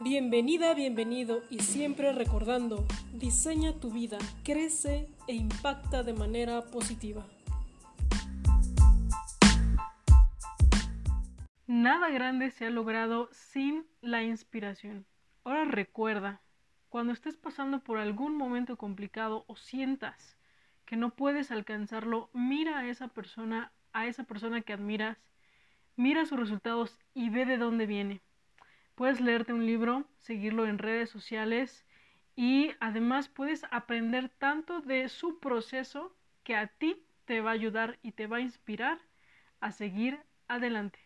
Bienvenida, bienvenido y siempre recordando, diseña tu vida, crece e impacta de manera positiva. Nada grande se ha logrado sin la inspiración. Ahora recuerda, cuando estés pasando por algún momento complicado o sientas que no puedes alcanzarlo, mira a esa persona, a esa persona que admiras, mira sus resultados y ve de dónde viene. Puedes leerte un libro, seguirlo en redes sociales y además puedes aprender tanto de su proceso que a ti te va a ayudar y te va a inspirar a seguir adelante.